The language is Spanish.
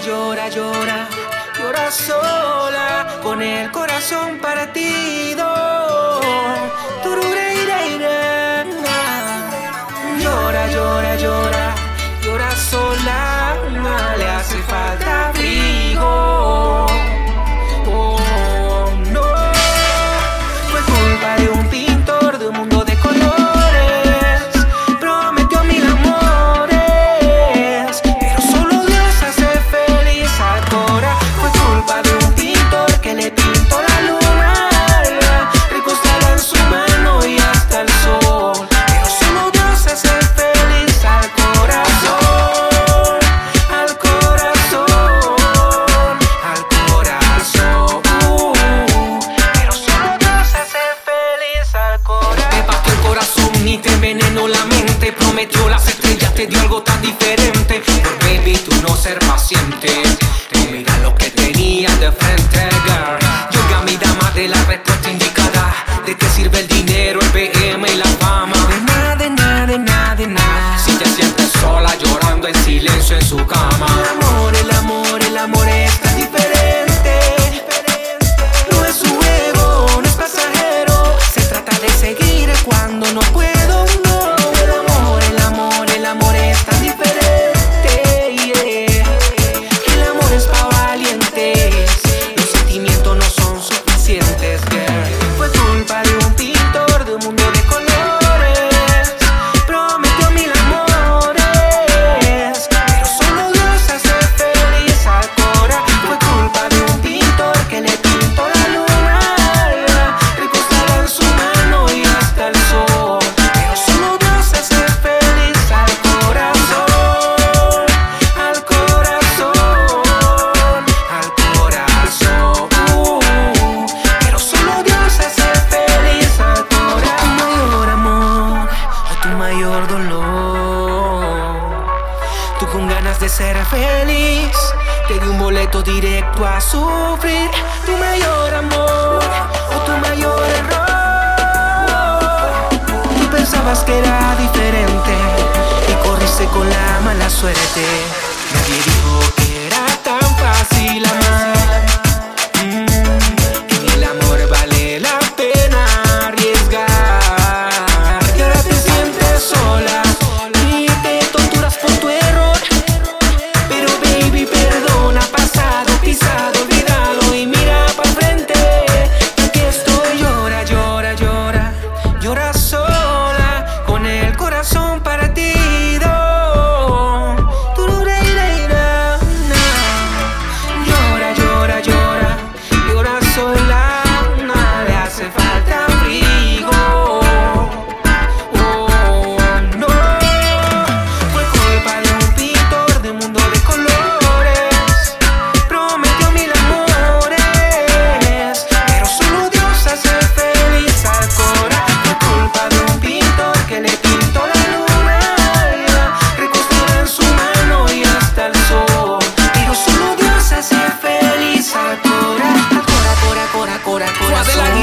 llora, llora, llora, sola con el corazón partido. Llora, llora, llora mente Prometió las estrellas, te dio algo tan diferente. Por baby, tú no ser paciente. Tú mira lo que tenías de frente, girl. Llega mi dama de la respuesta indicada. ¿De qué sirve el dinero, el BM y la fama? De nada, de nada, de nada, de nada. Si te sientes sola llorando en silencio en su cama. ser feliz. Te di un boleto directo a sufrir. Tu mayor amor o tu mayor error. Tú pensabas que era diferente y corriste con la mala suerte. Adelante.